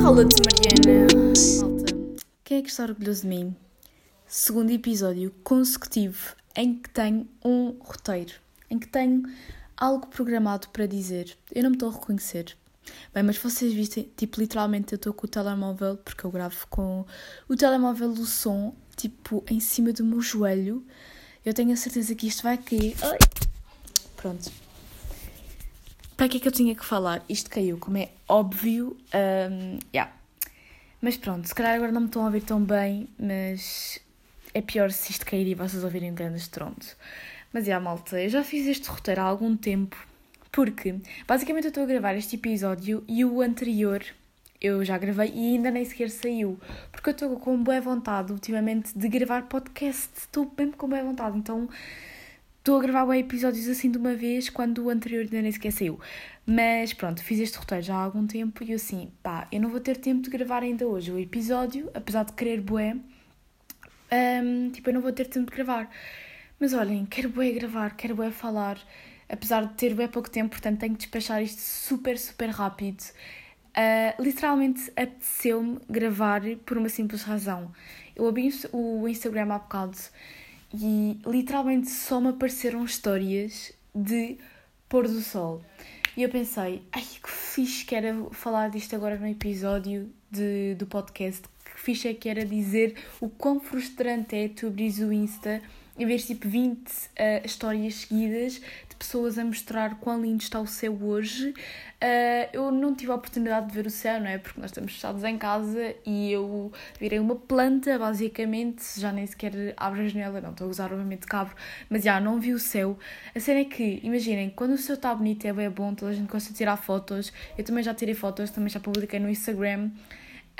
Cala-te, Mariana. Malta, quem é que está orgulhoso de mim? Segundo episódio consecutivo em que tenho um roteiro, em que tenho algo programado para dizer. Eu não me estou a reconhecer. Bem, mas vocês vistem, tipo, literalmente eu estou com o telemóvel, porque eu gravo com o telemóvel do som, tipo, em cima do meu joelho. Eu tenho a certeza que isto vai cair. Ai. Pronto. Para que é que eu tinha que falar? Isto caiu, como é óbvio. Um, yeah. Mas pronto, se calhar agora não me estão a ouvir tão bem, mas é pior se isto cair e vocês ouvirem um grande estrondo. Mas é, yeah, malta, eu já fiz este roteiro há algum tempo, porque basicamente eu estou a gravar este episódio e o anterior eu já gravei e ainda nem sequer saiu. Porque eu estou com boa vontade ultimamente de gravar podcast. Estou mesmo com boa vontade. Então estou a gravar episódios assim de uma vez quando o anterior ainda nem sequer saiu. Mas pronto, fiz este roteiro já há algum tempo e eu assim, pá, eu não vou ter tempo de gravar ainda hoje o episódio, apesar de querer bué. Um, tipo, eu não vou ter tempo de gravar. Mas olhem, quero bué gravar, quero bué falar. Apesar de ter bué pouco tempo, portanto tenho que despachar isto super, super rápido. Uh, literalmente apeteceu-me gravar por uma simples razão. Eu abri o Instagram há bocado e literalmente só me apareceram histórias de pôr do sol. E eu pensei, ai que fixe que era falar disto agora no episódio de, do podcast, que fixe é que era dizer o quão frustrante é tu abrir o Insta e ver tipo 20 uh, histórias seguidas de pessoas a mostrar quão lindo está o céu hoje. Uh, eu não tive a oportunidade de ver o céu, não é? Porque nós estamos fechados em casa e eu virei uma planta, basicamente. Já nem sequer abro a janela, não estou a usar obviamente cabo, mas já não vi o céu. A cena é que, imaginem, quando o céu está bonito é bem bom, toda a gente gosta de tirar fotos. Eu também já tirei fotos, também já publiquei no Instagram.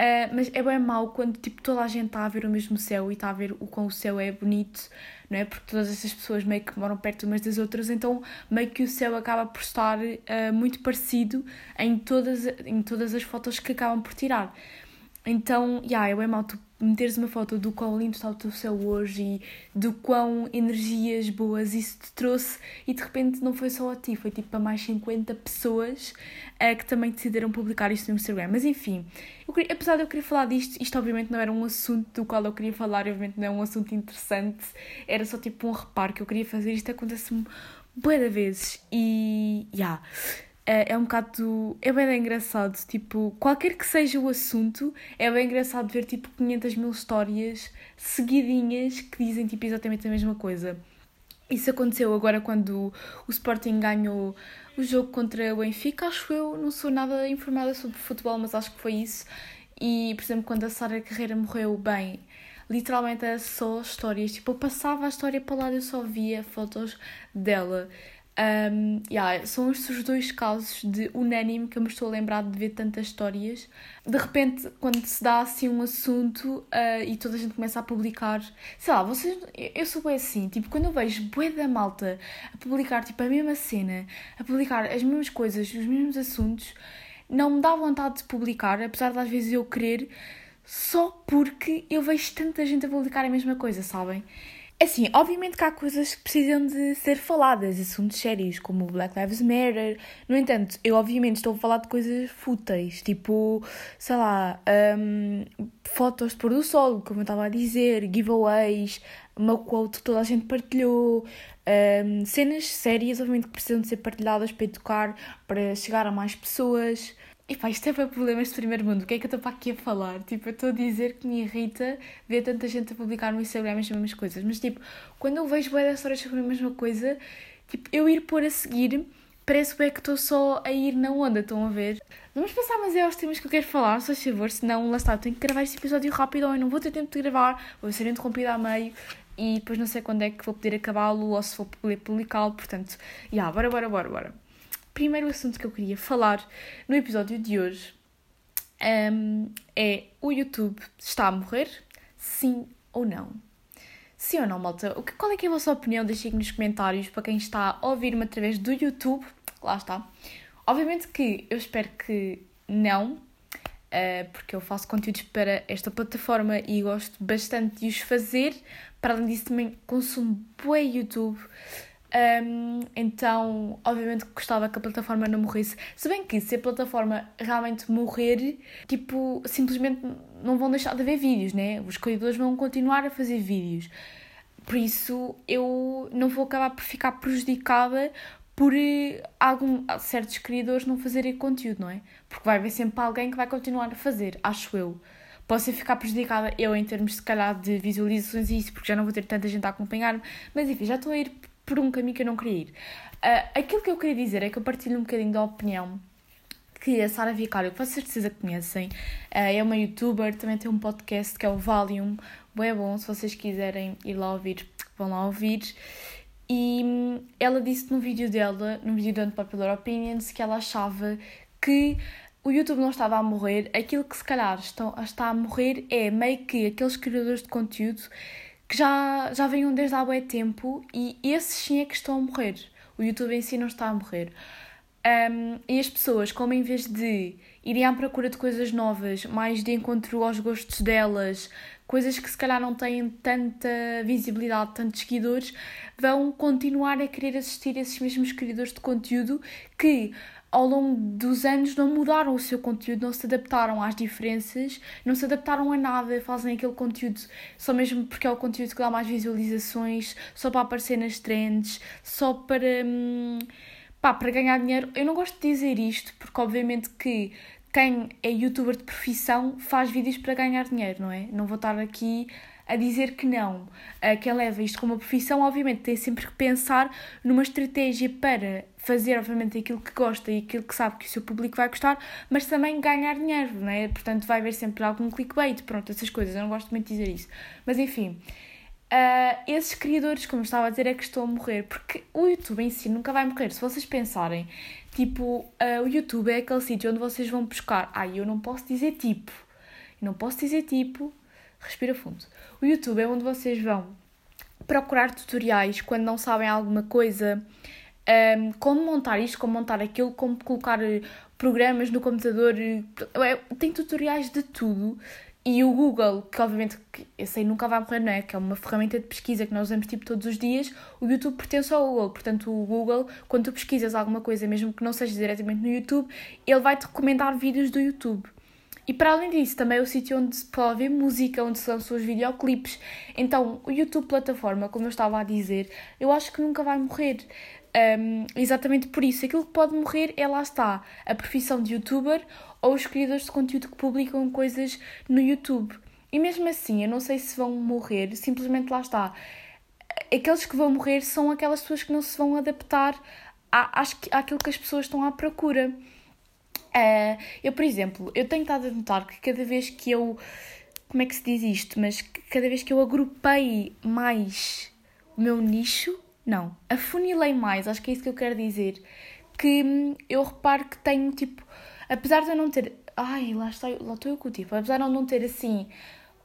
Uh, mas é bem mau quando tipo, toda a gente está a ver o mesmo céu e está a ver o quão o céu é bonito, não é? Porque todas essas pessoas meio que moram perto umas das outras, então meio que o céu acaba por estar uh, muito parecido em todas, em todas as fotos que acabam por tirar. Então, yeah, é bem mau tu meteres uma foto do quão lindo está o teu céu hoje e do quão energias boas isso te trouxe e de repente não foi só a ti, foi tipo para mais 50 pessoas uh, que também decidiram publicar isto no Instagram. Mas enfim, queria, apesar de eu querer falar disto, isto obviamente não era um assunto do qual eu queria falar, obviamente não é um assunto interessante, era só tipo um reparo que eu queria fazer. Isto acontece-me boa vezes e. Yeah é, é um bocado. É bem engraçado. Tipo, qualquer que seja o assunto, é bem engraçado ver tipo 500 mil histórias seguidinhas que dizem tipo exatamente a mesma coisa. Isso aconteceu agora quando o Sporting ganhou o jogo contra o Benfica. Acho eu, não sou nada informada sobre futebol, mas acho que foi isso. E, por exemplo, quando a Sara Carreira morreu, bem, literalmente era só histórias. Tipo, eu passava a história para lá e eu só via fotos dela. Um, yeah, são estes dois casos de unânime que eu me estou a lembrar de ver tantas histórias. De repente, quando se dá assim um assunto uh, e toda a gente começa a publicar, sei lá, vocês, eu sou bem assim, tipo, quando eu vejo bué da malta a publicar tipo, a mesma cena, a publicar as mesmas coisas, os mesmos assuntos, não me dá vontade de publicar, apesar de às vezes eu querer, só porque eu vejo tanta gente a publicar a mesma coisa, sabem? É assim, obviamente que há coisas que precisam de ser faladas, assuntos sérios, como o Black Lives Matter. No entanto, eu obviamente estou a falar de coisas fúteis, tipo, sei lá, um, fotos de pôr do sol, como eu estava a dizer, giveaways, uma quote que toda a gente partilhou, um, cenas sérias, obviamente que precisam de ser partilhadas para educar, para chegar a mais pessoas. E pá, isto é para problemas de primeiro mundo. O que é que eu estou para aqui a falar? Tipo, eu estou a dizer que me irrita ver tanta gente a publicar no Instagram as mesmas coisas. Mas, tipo, quando eu vejo boas histórias sobre a mesma coisa, tipo, eu ir pôr a seguir, parece bem que estou só a ir na onda, estão a ver? Vamos passar, mas é aos temas que eu quero falar, só favor, senão, lá está, tenho que gravar este episódio rápido ou eu não vou ter tempo de gravar, vou ser interrompida a meio e depois não sei quando é que vou poder acabá-lo ou se vou poder publicá-lo, portanto, já, yeah, bora, bora, bora, bora primeiro assunto que eu queria falar no episódio de hoje um, é o YouTube está a morrer? Sim ou não? Sim ou não, malta? O que, qual é, que é a vossa opinião? Deixem nos comentários para quem está a ouvir-me através do YouTube. Lá está. Obviamente que eu espero que não, uh, porque eu faço conteúdos para esta plataforma e gosto bastante de os fazer. Para além disso, também consumo bué YouTube. Um, então, obviamente gostava que a plataforma não morresse. Se bem que se a plataforma realmente morrer, tipo, simplesmente não vão deixar de haver vídeos, né? Os criadores vão continuar a fazer vídeos. Por isso, eu não vou acabar por ficar prejudicada por eh, algum, certos criadores não fazerem conteúdo, não é? Porque vai haver sempre alguém que vai continuar a fazer, acho eu. Posso ficar prejudicada eu em termos, se calhar, de visualizações e isso, porque já não vou ter tanta gente a acompanhar-me, mas enfim, já estou a ir por um caminho que eu não queria ir. Uh, aquilo que eu queria dizer é que eu partilho um bocadinho da opinião que a Sara Vicário, que vocês certeza conhecem, uh, é uma youtuber, também tem um podcast que é o Valium, é bom, se vocês quiserem ir lá ouvir, vão lá ouvir. E hum, ela disse no vídeo dela, no vídeo da Unpopular Opinions, que ela achava que o YouTube não estava a morrer, aquilo que se calhar está, está a morrer é meio que aqueles criadores de conteúdo que já, já venham desde há bué tempo e esses sim é que estão a morrer. O YouTube em si não está a morrer. Um, e as pessoas, como em vez de irem à procura de coisas novas, mais de encontro aos gostos delas, coisas que se calhar não têm tanta visibilidade, tantos seguidores, vão continuar a querer assistir esses mesmos criadores de conteúdo que ao longo dos anos não mudaram o seu conteúdo, não se adaptaram às diferenças, não se adaptaram a nada, fazem aquele conteúdo só mesmo porque é o conteúdo que dá mais visualizações, só para aparecer nas trends, só para, hum, pá, para ganhar dinheiro. Eu não gosto de dizer isto porque obviamente que quem é youtuber de profissão faz vídeos para ganhar dinheiro, não é? Não vou estar aqui a dizer que não. Quem leva isto como profissão, obviamente, tem sempre que pensar numa estratégia para fazer, obviamente, aquilo que gosta e aquilo que sabe que o seu público vai gostar, mas também ganhar dinheiro, não é? Portanto, vai haver sempre algum clickbait, pronto, essas coisas. Eu não gosto muito de dizer isso. Mas, enfim, Uh, esses criadores, como estava a dizer, é que estão a morrer, porque o YouTube em si nunca vai morrer. Se vocês pensarem, tipo, uh, o YouTube é aquele sítio onde vocês vão buscar. Ah, eu não posso dizer tipo, não posso dizer tipo, respira fundo. O YouTube é onde vocês vão procurar tutoriais quando não sabem alguma coisa, um, como montar isto, como montar aquilo, como colocar eh, programas no computador. Eh, é, tem tutoriais de tudo. E o Google, que obviamente esse aí nunca vai morrer, não é? Que é uma ferramenta de pesquisa que nós usamos tipo todos os dias, o YouTube pertence ao Google. Portanto, o Google, quando tu pesquisas alguma coisa, mesmo que não seja diretamente no YouTube, ele vai-te recomendar vídeos do YouTube. E para além disso, também é o sítio onde se pode ver música, onde se lançam os videoclipes. Então, o YouTube plataforma, como eu estava a dizer, eu acho que nunca vai morrer. Um, exatamente por isso. Aquilo que pode morrer é lá está a profissão de youtuber ou os criadores de conteúdo que publicam coisas no YouTube. E mesmo assim, eu não sei se vão morrer, simplesmente lá está. Aqueles que vão morrer são aquelas pessoas que não se vão adaptar à, às, àquilo que as pessoas estão à procura. Uh, eu, por exemplo, eu tenho estado a notar que cada vez que eu. Como é que se diz isto? Mas cada vez que eu agrupei mais o meu nicho, não, afunilei mais, acho que é isso que eu quero dizer. Que hum, eu reparo que tenho tipo. Apesar de eu não ter. Ai, lá, está, lá estou eu com o tipo. Apesar de eu não ter assim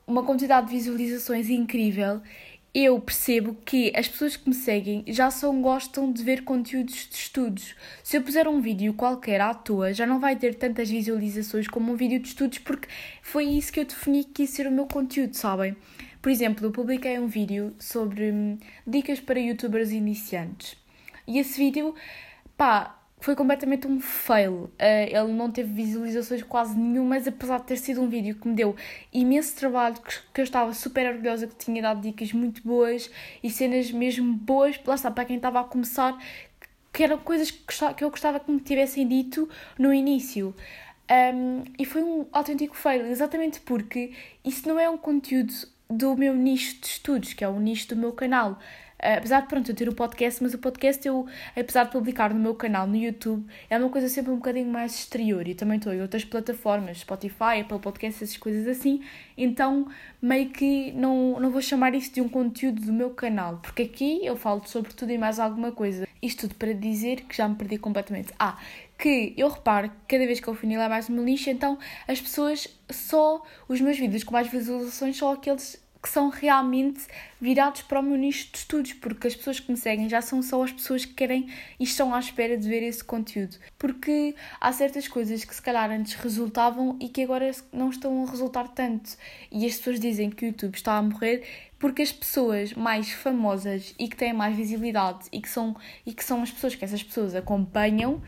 uma quantidade de visualizações incrível, eu percebo que as pessoas que me seguem já só gostam de ver conteúdos de estudos. Se eu puser um vídeo qualquer à toa, já não vai ter tantas visualizações como um vídeo de estudos, porque foi isso que eu defini que ia ser o meu conteúdo, sabem? Por exemplo, eu publiquei um vídeo sobre hum, dicas para youtubers iniciantes. E esse vídeo, pá, foi completamente um fail. Uh, ele não teve visualizações quase nenhumas, apesar de ter sido um vídeo que me deu imenso trabalho, que, eu estava super orgulhosa que tinha dado dicas muito boas e cenas mesmo boas, lá está, para quem estava a começar, que eram coisas que, que eu gostava que me tivessem dito no início. Um, e foi um autêntico fail, exatamente porque isso não é um conteúdo do meu nicho de estudos, que é o nicho do meu canal. Uh, apesar de pronto, eu ter o podcast, mas o podcast eu, apesar de publicar no meu canal no YouTube, é uma coisa sempre um bocadinho mais exterior. E também estou em outras plataformas, Spotify, Apple Podcasts, essas coisas assim. Então, meio que não, não vou chamar isso de um conteúdo do meu canal, porque aqui eu falo sobre tudo e mais alguma coisa. Isto tudo para dizer que já me perdi completamente. Ah, que eu reparo que cada vez que eu funilar mais uma lixo, então as pessoas só, os meus vídeos com mais visualizações são aqueles que são realmente virados para o meu nicho de estudos, porque as pessoas que me seguem já são só as pessoas que querem e estão à espera de ver esse conteúdo. Porque há certas coisas que se calhar antes resultavam e que agora não estão a resultar tanto. E as pessoas dizem que o YouTube está a morrer porque as pessoas mais famosas e que têm mais visibilidade e que são, e que são as pessoas que essas pessoas acompanham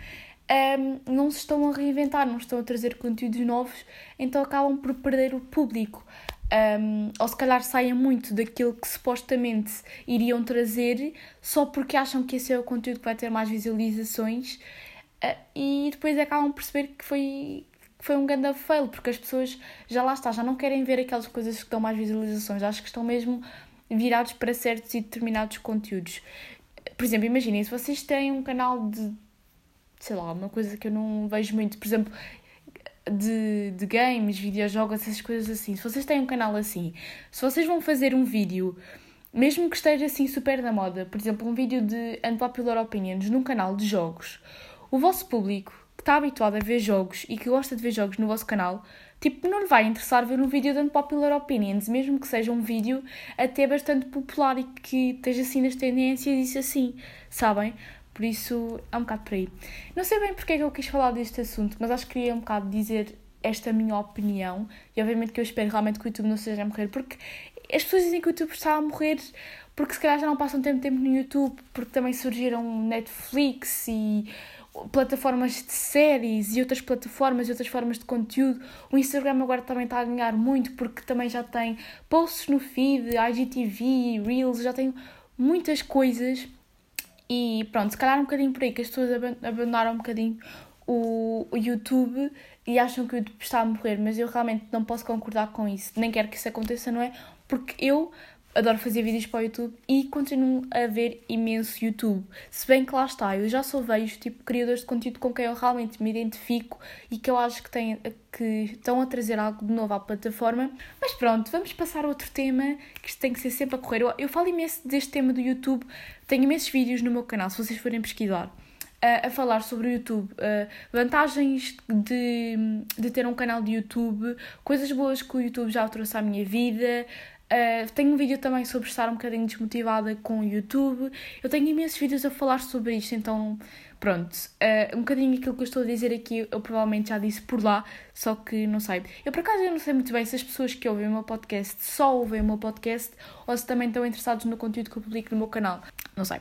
um, não se estão a reinventar, não estão a trazer conteúdos novos, então acabam por perder o público. Um, ou se calhar saem muito daquilo que supostamente iriam trazer só porque acham que esse é o conteúdo que vai ter mais visualizações uh, e depois acabam por perceber que foi, que foi um grande fail, porque as pessoas já lá está, já não querem ver aquelas coisas que dão mais visualizações, acho que estão mesmo virados para certos e determinados conteúdos. Por exemplo, imaginem, se vocês têm um canal de sei lá, uma coisa que eu não vejo muito, por exemplo, de, de games, videojogos, essas coisas assim. Se vocês têm um canal assim, se vocês vão fazer um vídeo, mesmo que esteja assim super da moda, por exemplo, um vídeo de Unpopular Opinions num canal de jogos, o vosso público que está habituado a ver jogos e que gosta de ver jogos no vosso canal, tipo, não lhe vai interessar ver um vídeo de Unpopular Opinions, mesmo que seja um vídeo até bastante popular e que esteja assim nas tendências e isso assim, sabem? Por isso, é um bocado por aí. Não sei bem porque é que eu quis falar deste assunto, mas acho que queria um bocado dizer esta minha opinião. E obviamente que eu espero realmente que o YouTube não esteja a morrer, porque as pessoas dizem que o YouTube está a morrer porque se calhar já não passam tanto tempo no YouTube, porque também surgiram Netflix e plataformas de séries e outras plataformas e outras formas de conteúdo. O Instagram agora também está a ganhar muito porque também já tem posts no feed, IGTV, Reels, já tem muitas coisas e pronto, se calhar um bocadinho por aí que as pessoas abandonaram um bocadinho o, o YouTube e acham que o YouTube está a morrer, mas eu realmente não posso concordar com isso, nem quero que isso aconteça, não é? Porque eu adoro fazer vídeos para o YouTube e continuo a ver imenso YouTube. Se bem que lá está, eu já só vejo tipo criadores de conteúdo com quem eu realmente me identifico e que eu acho que, têm, que estão a trazer algo de novo à plataforma. Mas pronto, vamos passar a outro tema que isto tem que ser sempre a correr. Eu, eu falo imenso deste tema do YouTube, tenho imensos vídeos no meu canal, se vocês forem pesquisar. A falar sobre o YouTube, uh, vantagens de, de ter um canal de YouTube, coisas boas que o YouTube já trouxe à minha vida, Uh, tenho um vídeo também sobre estar um bocadinho desmotivada com o YouTube. Eu tenho imensos vídeos a falar sobre isto, então pronto. Uh, um bocadinho aquilo que eu estou a dizer aqui eu provavelmente já disse por lá, só que não sei. Eu por acaso eu não sei muito bem se as pessoas que ouvem o meu podcast só ouvem o meu podcast ou se também estão interessados no conteúdo que eu publico no meu canal. Não sei.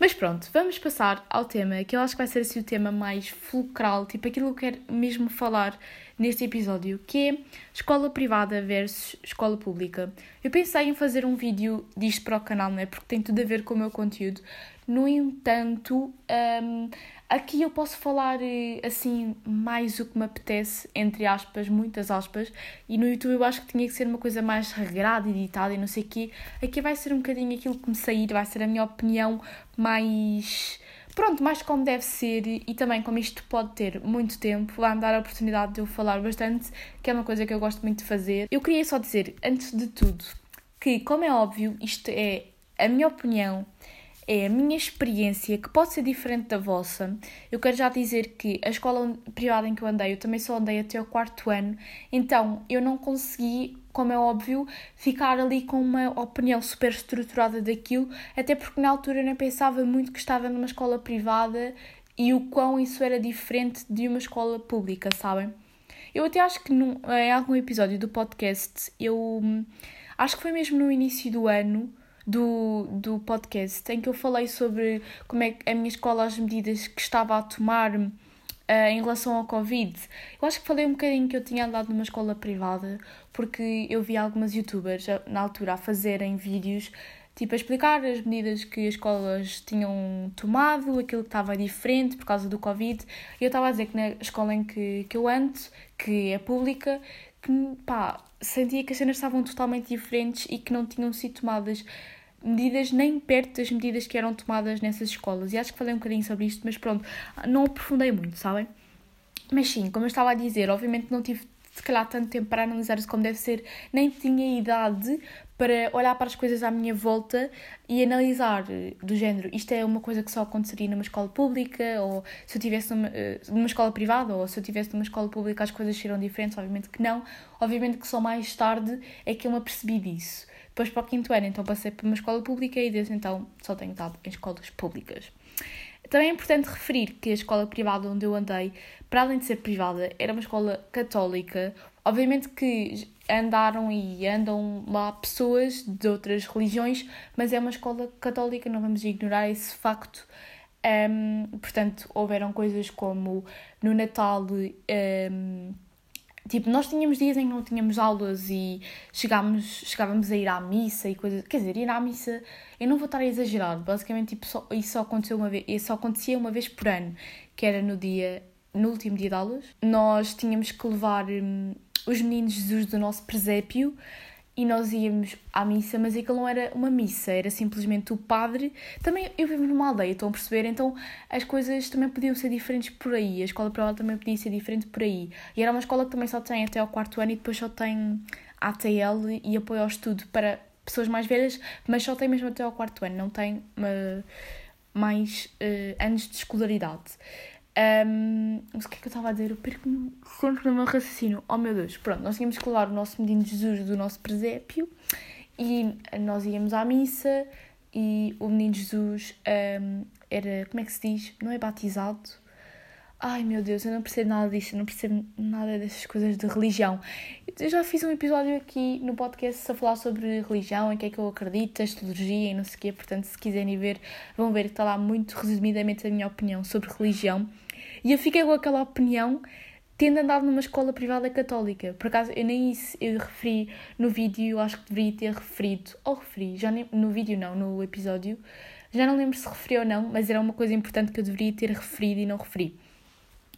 Mas pronto, vamos passar ao tema que eu acho que vai ser assim o tema mais fulcral, tipo aquilo que eu quero mesmo falar neste episódio, que é escola privada versus escola pública. Eu pensei em fazer um vídeo disto para o canal, né? Porque tem tudo a ver com o meu conteúdo. No entanto, um, aqui eu posso falar eh, assim mais o que me apetece, entre aspas, muitas aspas, e no YouTube eu acho que tinha que ser uma coisa mais regrada, editada e não sei o quê. Aqui vai ser um bocadinho aquilo que me sair, vai ser a minha opinião mais pronto, mais como deve ser e também como isto pode ter muito tempo, vai-me dar a oportunidade de eu falar bastante, que é uma coisa que eu gosto muito de fazer. Eu queria só dizer, antes de tudo, que, como é óbvio, isto é a minha opinião, é a minha experiência, que pode ser diferente da vossa. Eu quero já dizer que a escola privada em que eu andei, eu também só andei até o quarto ano, então eu não consegui como é óbvio, ficar ali com uma opinião super estruturada daquilo, até porque na altura eu nem pensava muito que estava numa escola privada e o quão isso era diferente de uma escola pública, sabem? Eu até acho que num, em algum episódio do podcast, eu acho que foi mesmo no início do ano do, do podcast, em que eu falei sobre como é que a minha escola, as medidas que estava a tomar Uh, em relação ao Covid. Eu acho que falei um bocadinho que eu tinha andado numa escola privada, porque eu vi algumas youtubers na altura a fazerem vídeos tipo a explicar as medidas que as escolas tinham tomado, aquilo que estava diferente por causa do Covid. E eu estava a dizer que na escola em que, que eu ando, que é pública, que pá, sentia que as cenas estavam totalmente diferentes e que não tinham sido tomadas medidas nem perto das medidas que eram tomadas nessas escolas. E acho que falei um bocadinho sobre isto, mas pronto, não aprofundei muito, sabem? Mas sim, como eu estava a dizer, obviamente não tive se calhar tanto tempo para analisar isso como deve ser, nem tinha idade para olhar para as coisas à minha volta e analisar eh, do género, isto é uma coisa que só aconteceria numa escola pública, ou se eu tivesse numa, eh, numa escola privada, ou se eu tivesse numa escola pública as coisas seriam diferentes, obviamente que não, obviamente que só mais tarde é que eu me apercebi disso. Depois para o quinto ano, então passei para uma escola pública e desde então só tenho estado em escolas públicas. Também é importante referir que a escola privada onde eu andei, para além de ser privada, era uma escola católica, Obviamente que andaram e andam lá pessoas de outras religiões, mas é uma escola católica, não vamos ignorar esse facto. Um, portanto, houveram coisas como no Natal. Um, tipo, nós tínhamos dias em que não tínhamos aulas e chegámos, chegávamos a ir à missa e coisas. Quer dizer, ir à missa, eu não vou estar a exagerar, basicamente tipo, só, isso só, aconteceu uma vez, isso só acontecia uma vez por ano, que era no dia. No último dia de aulas, nós tínhamos que levar hum, os meninos Jesus do nosso presépio e nós íamos à missa, mas aquilo não era uma missa, era simplesmente o padre. Também eu vivo numa aldeia, estão a perceber? Então as coisas também podiam ser diferentes por aí, a escola ela também podia ser diferente por aí. E era uma escola que também só tem até ao quarto ano e depois só tem ATL e apoio ao estudo para pessoas mais velhas, mas só tem mesmo até ao quarto ano, não tem uh, mais uh, anos de escolaridade. Um, mas o que é que eu estava a dizer? Eu perco-me sempre no meu raciocínio. Oh meu Deus, pronto, nós tínhamos que levar o nosso menino Jesus do nosso presépio e nós íamos à missa e o menino Jesus um, era, como é que se diz? Não é batizado? Ai meu Deus, eu não percebo nada disso, eu não percebo nada dessas coisas de religião. Eu já fiz um episódio aqui no podcast a falar sobre religião, em que é que eu acredito, astrologia e não sei o quê, portanto, se quiserem ver, vão ver que está lá muito resumidamente a minha opinião sobre religião. E eu fiquei com aquela opinião tendo andado numa escola privada católica. Por acaso, eu nem isso eu referi no vídeo, acho que deveria ter referido, ou referi, já nem, no vídeo não, no episódio, já não lembro se referi ou não, mas era uma coisa importante que eu deveria ter referido e não referi.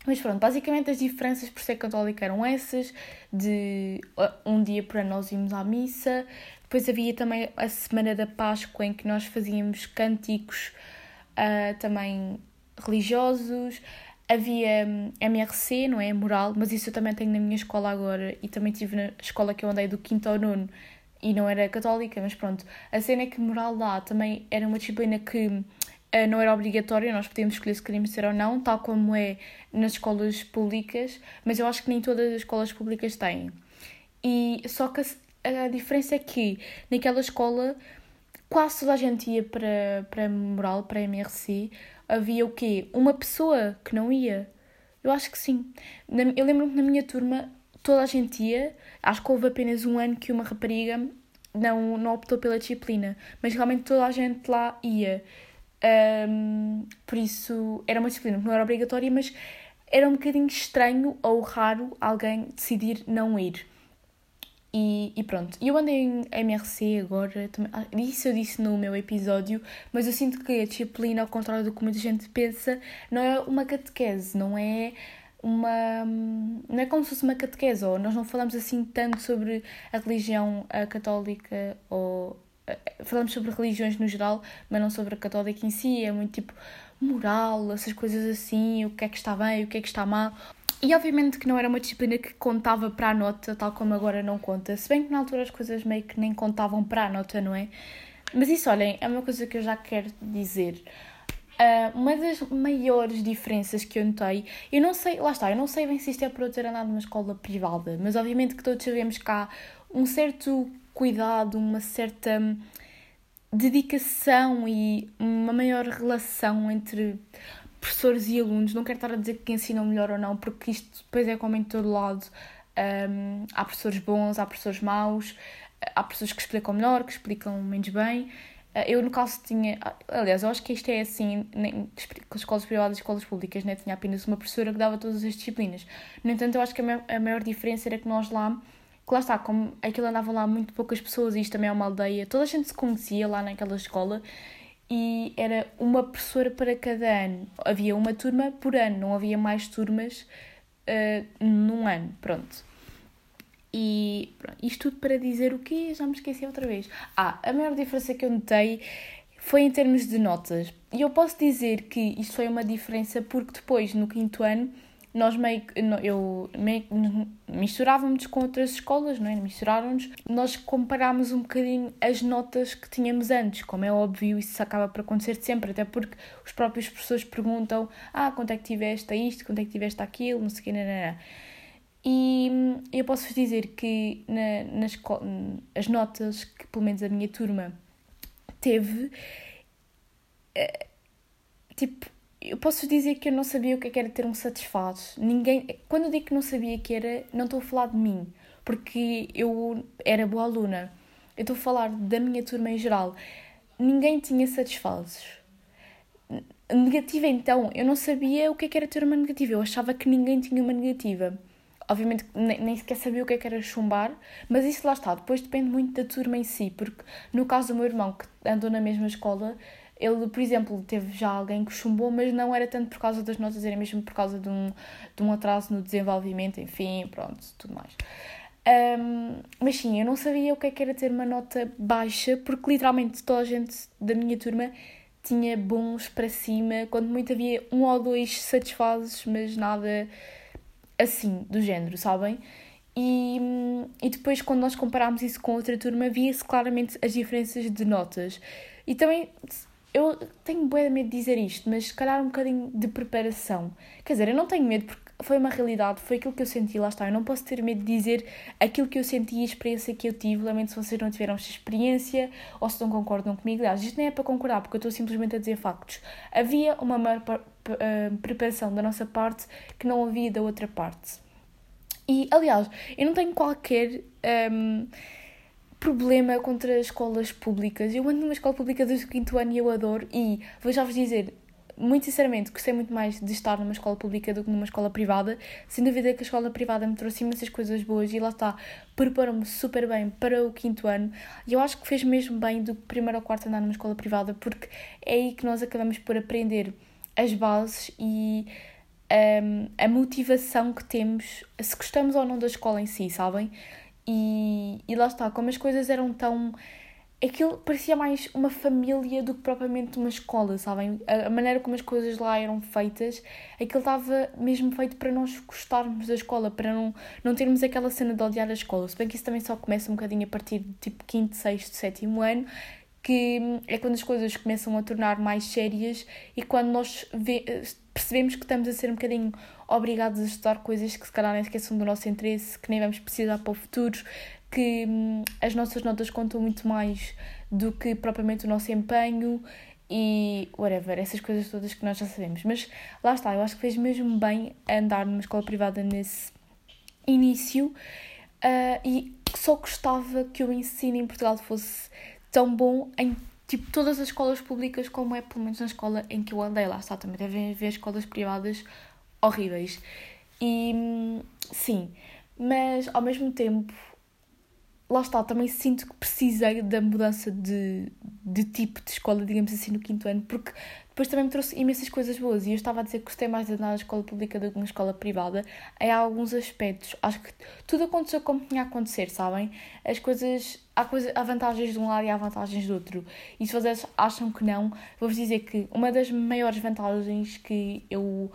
Mas pronto, basicamente as diferenças por ser católica eram essas, de um dia para nós irmos à missa, depois havia também a Semana da Páscoa em que nós fazíamos cânticos uh, também religiosos, havia MRC, não é? Moral, mas isso eu também tenho na minha escola agora e também tive na escola que eu andei do quinto ao nono e não era católica, mas pronto. A cena é que moral lá também era uma disciplina que eh, não era obrigatório, nós podíamos escolher se queríamos ser ou não, tal como é nas escolas públicas, mas eu acho que nem todas as escolas públicas têm. E só que a, a diferença é que naquela escola quase toda a gente ia para, para moral, para MRC, havia o quê? Uma pessoa que não ia. Eu acho que sim. Eu lembro-me que na minha turma toda a gente ia, acho que houve apenas um ano que uma rapariga não, não optou pela disciplina, mas realmente toda a gente lá ia. Um, por isso era uma disciplina que não era obrigatória, mas era um bocadinho estranho ou raro alguém decidir não ir. E, e pronto, eu andei em MRC agora, também, ah, isso eu disse no meu episódio, mas eu sinto que a disciplina, ao contrário do que muita gente pensa, não é uma catequese, não é uma. não é como se fosse uma catequese, ou nós não falamos assim tanto sobre a religião a católica ou falamos sobre religiões no geral, mas não sobre a católica em si, é muito tipo moral, essas coisas assim, o que é que está bem, o que é que está mal. E obviamente que não era uma disciplina que contava para a nota, tal como agora não conta. Se bem que na altura as coisas meio que nem contavam para a nota, não é? Mas isso, olhem, é uma coisa que eu já quero dizer. Uh, uma das maiores diferenças que eu notei, eu não sei, lá está, eu não sei bem se isto é por eu ter andado numa escola privada, mas obviamente que todos sabemos que há um certo cuidado, uma certa dedicação e uma maior relação entre professores e alunos. Não quero estar a dizer que ensinam melhor ou não, porque isto depois é como em todo lado. Um, há professores bons, há professores maus, há professores que explicam melhor, que explicam menos bem. Ah, eu, no caso, tinha. Aliás, eu acho que isto é assim, nem, escolas privadas e escolas públicas, né? tinha apenas uma professora que dava todas as disciplinas. No entanto, eu acho que a maior diferença era que nós lá que lá está, como aquilo andavam lá muito poucas pessoas e isto também é uma aldeia, toda a gente se conhecia lá naquela escola e era uma professora para cada ano. Havia uma turma por ano, não havia mais turmas uh, num ano, pronto. E pronto, isto tudo para dizer o quê? Já me esqueci outra vez. Ah, a maior diferença que eu notei foi em termos de notas. E eu posso dizer que isto foi uma diferença porque depois, no quinto ano, nós meio que, eu meio misturávamos com outras escolas, não é? Misturaram-nos. Nós comparámos um bocadinho as notas que tínhamos antes, como é óbvio, isso acaba por acontecer sempre, até porque os próprios professores perguntam: ah, quanto é que tiveste a isto, quanto é que tiveste aquilo, não sei o não, não. E eu posso vos dizer que na, na escola, as notas que pelo menos a minha turma teve, eh, tipo, eu posso dizer que eu não sabia o que é era ter um satisfado. Ninguém, quando eu digo que não sabia que era, não estou a falar de mim, porque eu era boa aluna. Eu estou a falar da minha turma em geral. Ninguém tinha satisfados. Negativa, então, eu não sabia o que, é que era ter uma negativa. Eu achava que ninguém tinha uma negativa. Obviamente nem, sequer sabia o é que era chumbar, mas isso lá está. Depois depende muito da turma em si, porque no caso do meu irmão, que andou na mesma escola, ele, por exemplo, teve já alguém que chumbou, mas não era tanto por causa das notas, era mesmo por causa de um, de um atraso no desenvolvimento, enfim, pronto, tudo mais. Um, mas sim, eu não sabia o que, é que era ter uma nota baixa, porque literalmente toda a gente da minha turma tinha bons para cima, quando muito havia um ou dois satisfazes, mas nada assim, do género, sabem? E, e depois, quando nós comparámos isso com outra turma, via-se claramente as diferenças de notas. E também eu tenho bem medo de dizer isto, mas se calhar um bocadinho de preparação. Quer dizer, eu não tenho medo porque foi uma realidade, foi aquilo que eu senti, lá está. Eu não posso ter medo de dizer aquilo que eu senti e a experiência que eu tive. Lamento se vocês não tiveram esta experiência ou se não concordam comigo. Aliás, isto nem é para concordar, porque eu estou simplesmente a dizer factos. Havia uma maior eh, preparação da nossa parte que não havia da outra parte. E, aliás, eu não tenho qualquer. Ehm, problema contra as escolas públicas. Eu ando numa escola pública desde o quinto ano e eu adoro. E vou já vos dizer, muito sinceramente, gostei muito mais de estar numa escola pública do que numa escola privada. Sem dúvida que a escola privada me trouxe imensas coisas boas e lá está, preparou-me super bem para o quinto ano. E eu acho que fez mesmo bem do primeiro ao quarto andar numa escola privada, porque é aí que nós acabamos por aprender as bases e um, a motivação que temos, se gostamos ou não da escola em si, sabem? E, e lá está, como as coisas eram tão. Aquilo parecia mais uma família do que propriamente uma escola, sabem? A, a maneira como as coisas lá eram feitas, aquilo estava mesmo feito para nós gostarmos da escola, para não, não termos aquela cena de odiar a escola. Se bem que isso também só começa um bocadinho a partir de tipo quinto, sexto, sétimo ano, que é quando as coisas começam a tornar mais sérias e quando nós vê, percebemos que estamos a ser um bocadinho obrigados a estudar coisas que se calhar nem esqueçam do nosso interesse, que nem vamos precisar para o futuro, que hum, as nossas notas contam muito mais do que propriamente o nosso empenho e whatever, essas coisas todas que nós já sabemos. Mas lá está, eu acho que fez mesmo bem andar numa escola privada nesse início uh, e só gostava que o ensino em Portugal fosse tão bom em tipo todas as escolas públicas como é pelo menos na escola em que eu andei lá está também devem haver escolas privadas horríveis e sim mas ao mesmo tempo lá está também sinto que precisei da mudança de, de tipo de escola digamos assim no quinto ano porque depois também me trouxe imensas coisas boas e eu estava a dizer que gostei mais de andar na escola pública do que na escola privada em alguns aspectos. Acho que tudo aconteceu como tinha a acontecer, sabem? As coisas. Há, coisa, há vantagens de um lado e há vantagens do outro. E se vocês acham que não, vou-vos dizer que uma das maiores vantagens que eu.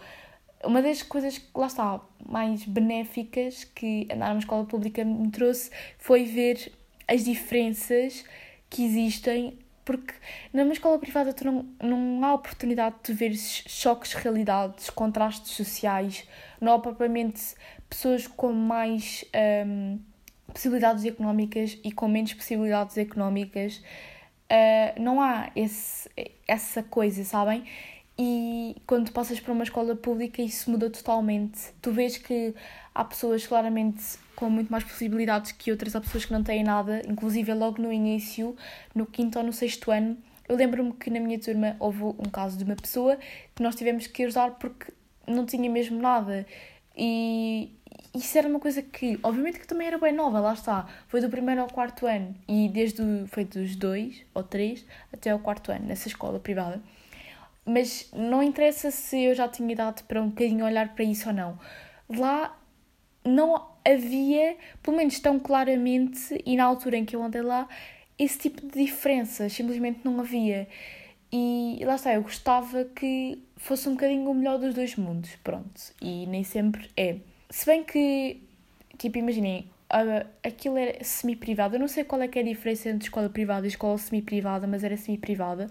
Uma das coisas que, lá está, mais benéficas que andar numa escola pública me trouxe foi ver as diferenças que existem porque numa escola privada tu não, não há oportunidade de ver choques de realidades, contrastes sociais, não há propriamente pessoas com mais um, possibilidades económicas e com menos possibilidades económicas. Uh, não há esse, essa coisa, sabem? E quando passas para uma escola pública isso muda totalmente. Tu vês que há pessoas claramente com muito mais possibilidades que outras, há pessoas que não têm nada, inclusive logo no início, no quinto ou no sexto ano. Eu lembro-me que na minha turma houve um caso de uma pessoa que nós tivemos que ajudar porque não tinha mesmo nada. E isso era uma coisa que, obviamente que também era bem nova, lá está. Foi do primeiro ao quarto ano e desde o, foi dos dois ou três até ao quarto ano, nessa escola privada. Mas não interessa se eu já tinha idade para um bocadinho olhar para isso ou não. Lá não havia, pelo menos tão claramente, e na altura em que eu andei lá, esse tipo de diferenças, simplesmente não havia. E lá está, eu gostava que fosse um bocadinho o melhor dos dois mundos, pronto. E nem sempre é. Se bem que, tipo, imaginem, aquilo era semi-privado. Eu não sei qual é que é a diferença entre escola privada e escola semi-privada, mas era semi-privada.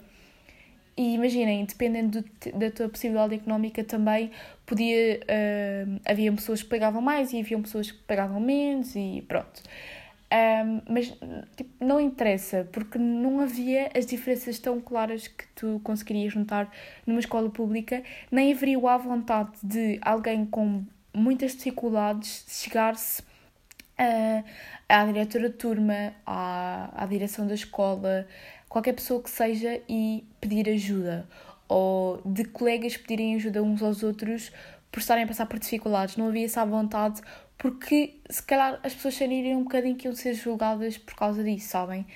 E imaginem, dependendo do, da tua possibilidade económica também, podia. Uh, havia pessoas que pagavam mais e havia pessoas que pagavam menos e pronto. Um, mas tipo, não interessa, porque não havia as diferenças tão claras que tu conseguirias notar numa escola pública, nem haveria a vontade de alguém com muitas dificuldades chegar-se uh, à diretora de turma, à, à direção da escola, qualquer pessoa que seja e pedir ajuda, ou de colegas pedirem ajuda uns aos outros por estarem a passar por dificuldades. Não havia essa vontade porque se calhar as pessoas sentiriam um bocadinho que iam ser julgadas por causa disso, sabem?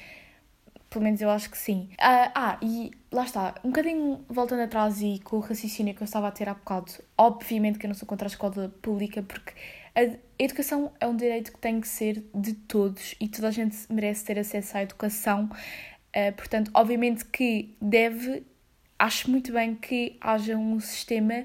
Pelo menos eu acho que sim. Uh, ah, e lá está, um bocadinho voltando atrás e com o raciocínio que eu estava a ter há bocado, obviamente que eu não sou contra a escola pública, porque a educação é um direito que tem que ser de todos e toda a gente merece ter acesso à educação. Uh, portanto, obviamente que deve, acho muito bem que haja um sistema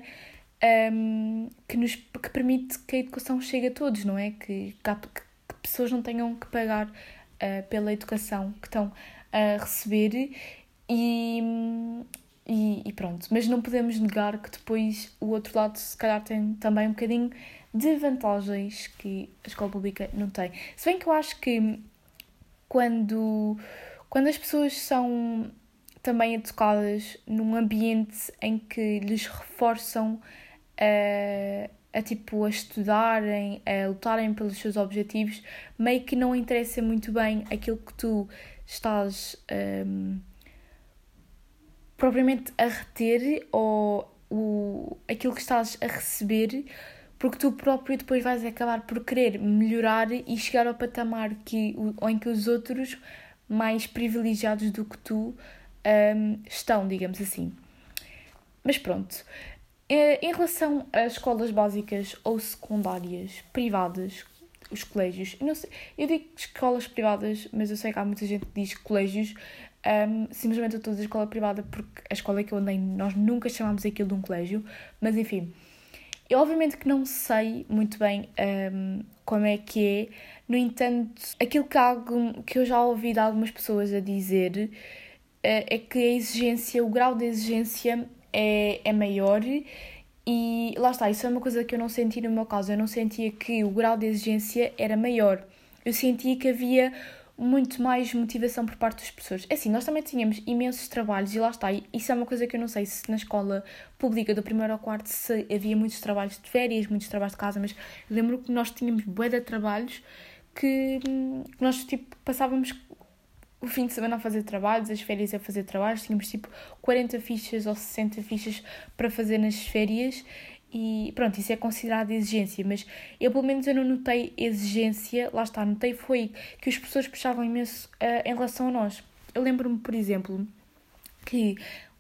um, que, nos, que permite que a educação chegue a todos, não é? Que, que, que pessoas não tenham que pagar uh, pela educação que estão a receber e, e, e, pronto. Mas não podemos negar que depois o outro lado, se calhar, tem também um bocadinho de vantagens que a escola pública não tem. Se bem que eu acho que quando, quando as pessoas são também educadas num ambiente em que lhes reforçam a, a tipo a estudarem, a lutarem pelos seus objetivos, meio que não interessa muito bem aquilo que tu estás um, propriamente a reter ou o, aquilo que estás a receber, porque tu próprio depois vais acabar por querer melhorar e chegar ao patamar que, em que os outros mais privilegiados do que tu um, estão, digamos assim. Mas pronto, é, em relação às escolas básicas ou secundárias privadas, os colégios, eu, sei, eu digo escolas privadas, mas eu sei que há muita gente que diz colégios. Um, simplesmente eu estou a dizer escola privada porque a escola que eu andei nós nunca chamámos aquilo de um colégio, mas enfim. Eu obviamente que não sei muito bem um, como é que é, no entanto, aquilo que, algo, que eu já ouvi de algumas pessoas a dizer uh, é que a exigência, o grau de exigência é, é maior e lá está, isso é uma coisa que eu não senti no meu caso. Eu não sentia que o grau de exigência era maior. Eu sentia que havia muito mais motivação por parte das pessoas. É assim, nós também tínhamos imensos trabalhos e lá está. Isso é uma coisa que eu não sei se na escola pública do primeiro ao quarto se havia muitos trabalhos de férias, muitos trabalhos de casa, mas lembro que nós tínhamos bué de trabalhos que, nós tipo passávamos o fim de semana a fazer trabalhos, as férias a fazer trabalhos, tínhamos tipo 40 fichas ou 60 fichas para fazer nas férias. E pronto, isso é considerado exigência, mas eu pelo menos eu não notei exigência, lá está, notei foi que os professores puxavam imenso uh, em relação a nós. Eu lembro-me, por exemplo, que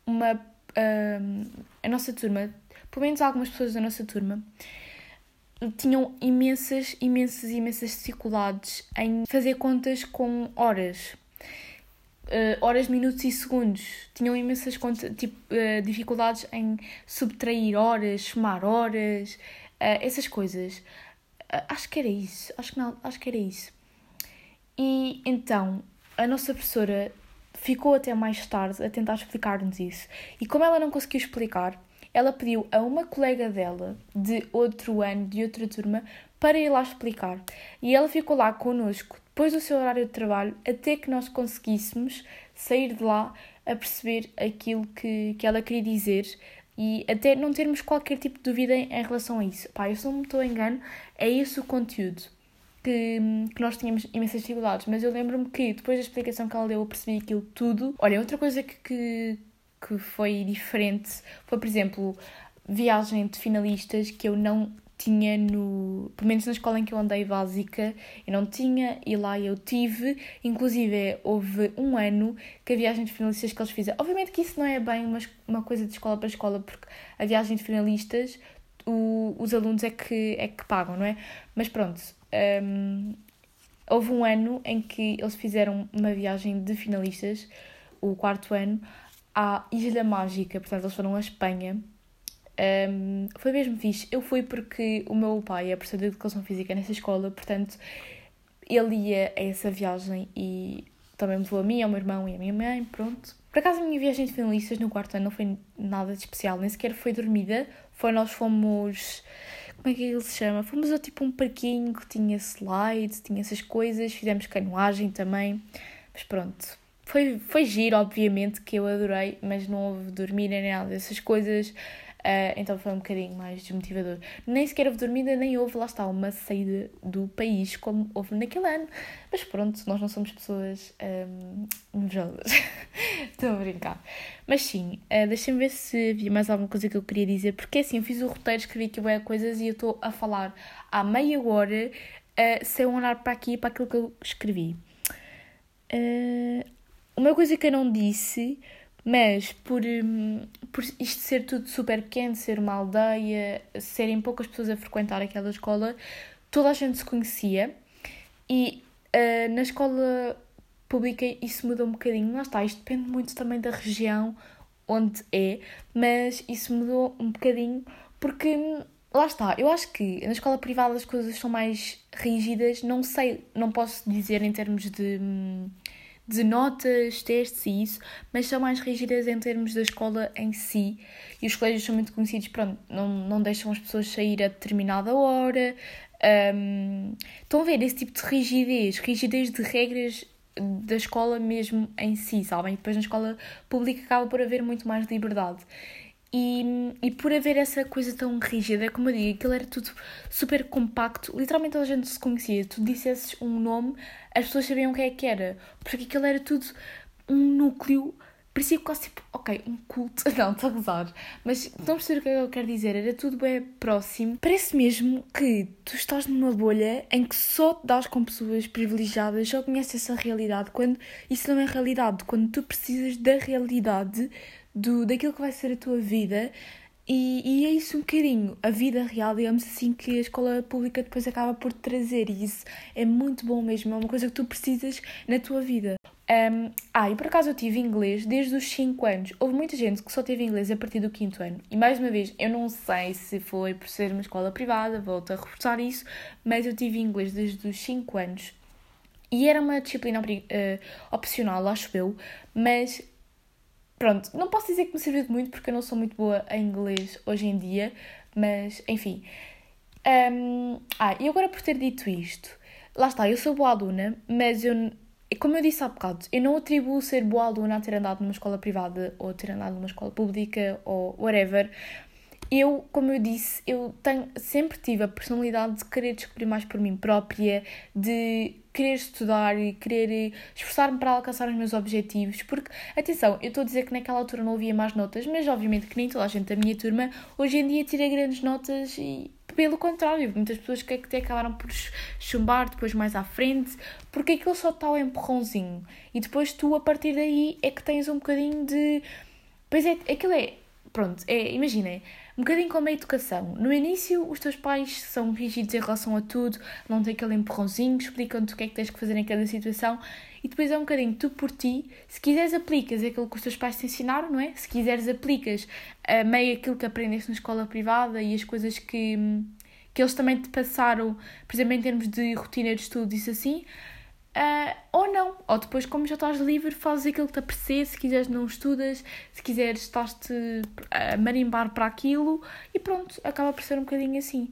uma uh, a nossa turma, pelo menos algumas pessoas da nossa turma, tinham imensas, imensas, imensas dificuldades em fazer contas com horas uh, horas, minutos e segundos. Tinham imensas tipo, uh, dificuldades em subtrair horas, somar horas, uh, essas coisas. acho que era isso. Acho que, não, acho que era isso. E então, a nossa professora ficou até mais tarde a tentar explicar-nos isso. E como ela não conseguiu explicar, ela pediu a uma colega dela de outro ano, de outra turma, para ir lá explicar. E ela ficou lá connosco depois do seu horário de trabalho, até que nós conseguíssemos sair de lá a perceber aquilo que, que ela queria dizer e até não termos qualquer tipo de dúvida em, em relação a isso. Pá, eu se não me estou a engano, é esse o conteúdo que, que nós tínhamos imensas dificuldades, mas eu lembro-me que depois da explicação que ela deu eu percebi aquilo tudo. Olha, outra coisa que, que, que foi diferente foi, por exemplo, viagem de finalistas que eu não tinha no. Pelo menos na escola em que eu andei básica, eu não tinha, e lá eu tive. Inclusive, houve um ano que a viagem de finalistas que eles fizeram. Obviamente que isso não é bem uma, uma coisa de escola para escola, porque a viagem de finalistas o, os alunos é que, é que pagam, não é? Mas pronto. Um, houve um ano em que eles fizeram uma viagem de finalistas, o quarto ano, à Ilha Mágica, portanto, eles foram à Espanha um, foi mesmo fixe. Eu fui porque o meu pai é professor de Educação Física nessa escola, portanto, ele ia a essa viagem e também me levou a mim, ao meu irmão e a minha mãe, pronto. Por acaso a minha viagem de finalistas no quarto ano não foi nada de especial, nem sequer foi dormida. Foi nós fomos como é que ele se chama? Fomos a tipo um parquinho que tinha slide, tinha essas coisas, fizemos canoagem também. Mas pronto, foi, foi giro, obviamente, que eu adorei, mas não houve dormir nem nada dessas coisas. Uh, então foi um bocadinho mais desmotivador. Nem sequer houve dormida, nem houve, lá está, uma saída do país como houve naquele ano. Mas pronto, nós não somos pessoas um, invejosas. Estou a brincar. Mas sim, uh, deixem-me ver se havia mais alguma coisa que eu queria dizer, porque assim, eu fiz o roteiro, escrevi aqui bem coisas e eu estou a falar há meia hora uh, sem olhar para aqui para aquilo que eu escrevi. Uma coisa que eu não disse mas por, hum, por isto ser tudo super pequeno, ser uma aldeia, serem poucas pessoas a frequentar aquela escola, toda a gente se conhecia e uh, na escola pública isso muda um bocadinho. Lá está, isto depende muito também da região onde é, mas isso mudou um bocadinho porque hum, lá está, eu acho que na escola privada as coisas são mais rígidas, não sei, não posso dizer em termos de. De notas, testes e isso, mas são mais rígidas em termos da escola em si. E os colégios são muito conhecidos, pronto, não, não deixam as pessoas sair a determinada hora. Um, estão a ver esse tipo de rigidez, rigidez de regras da escola mesmo em si, sabem? Depois na escola pública acaba por haver muito mais liberdade. E, e por haver essa coisa tão rígida, como eu digo, aquilo era tudo super compacto, literalmente a gente se conhecia. Tu dissesses um nome, as pessoas sabiam o que é que era, porque aquilo era tudo um núcleo, parecia quase tipo, ok, um culto. Não, estou a gozar, mas estão a perceber o que é que eu quero dizer? Era tudo bem próximo. Parece mesmo que tu estás numa bolha em que só te dás com pessoas privilegiadas, só conheces essa realidade, quando isso não é realidade, quando tu precisas da realidade do, daquilo que vai ser a tua vida. E, e é isso um bocadinho, a vida real, digamos assim, que a escola pública depois acaba por trazer. E isso é muito bom mesmo, é uma coisa que tu precisas na tua vida. Um, ah, e por acaso eu tive inglês desde os 5 anos. Houve muita gente que só teve inglês a partir do 5 ano. E mais uma vez, eu não sei se foi por ser uma escola privada, volto a reforçar isso, mas eu tive inglês desde os 5 anos. E era uma disciplina uh, opcional, acho eu, mas Pronto, não posso dizer que me serviu de muito porque eu não sou muito boa em inglês hoje em dia, mas enfim. Um, ah, e agora por ter dito isto, lá está, eu sou boa aluna, mas eu, como eu disse há bocado, eu não atribuo ser boa aluna a ter andado numa escola privada ou ter andado numa escola pública ou whatever. Eu, como eu disse, eu tenho, sempre tive a personalidade de querer descobrir mais por mim própria, de querer estudar e querer esforçar-me para alcançar os meus objetivos, porque, atenção, eu estou a dizer que naquela altura não havia mais notas, mas obviamente que nem toda a gente da minha turma hoje em dia tira grandes notas e pelo contrário, muitas pessoas que até acabaram por chumbar depois mais à frente, porque aquilo só está o empurrãozinho. E depois tu, a partir daí, é que tens um bocadinho de. Pois é, aquilo é. Pronto, é, imaginem, um bocadinho como a educação. No início, os teus pais são rígidos em relação a tudo, não têm aquele empurrãozinho, explicam-te o que é que tens que fazer em cada situação e depois é um bocadinho tu por ti. Se quiseres, aplicas aquilo que os teus pais te ensinaram, não é? Se quiseres, aplicas a meio aquilo que aprendeste na escola privada e as coisas que, que eles também te passaram, por exemplo, em termos de rotina de estudo, isso assim. Uh, ou não, ou depois, como já estás livre, fazes aquilo que te aprecia. Se quiseres, não estudas, se quiseres, estás-te a marimbar para aquilo e pronto, acaba por ser um bocadinho assim.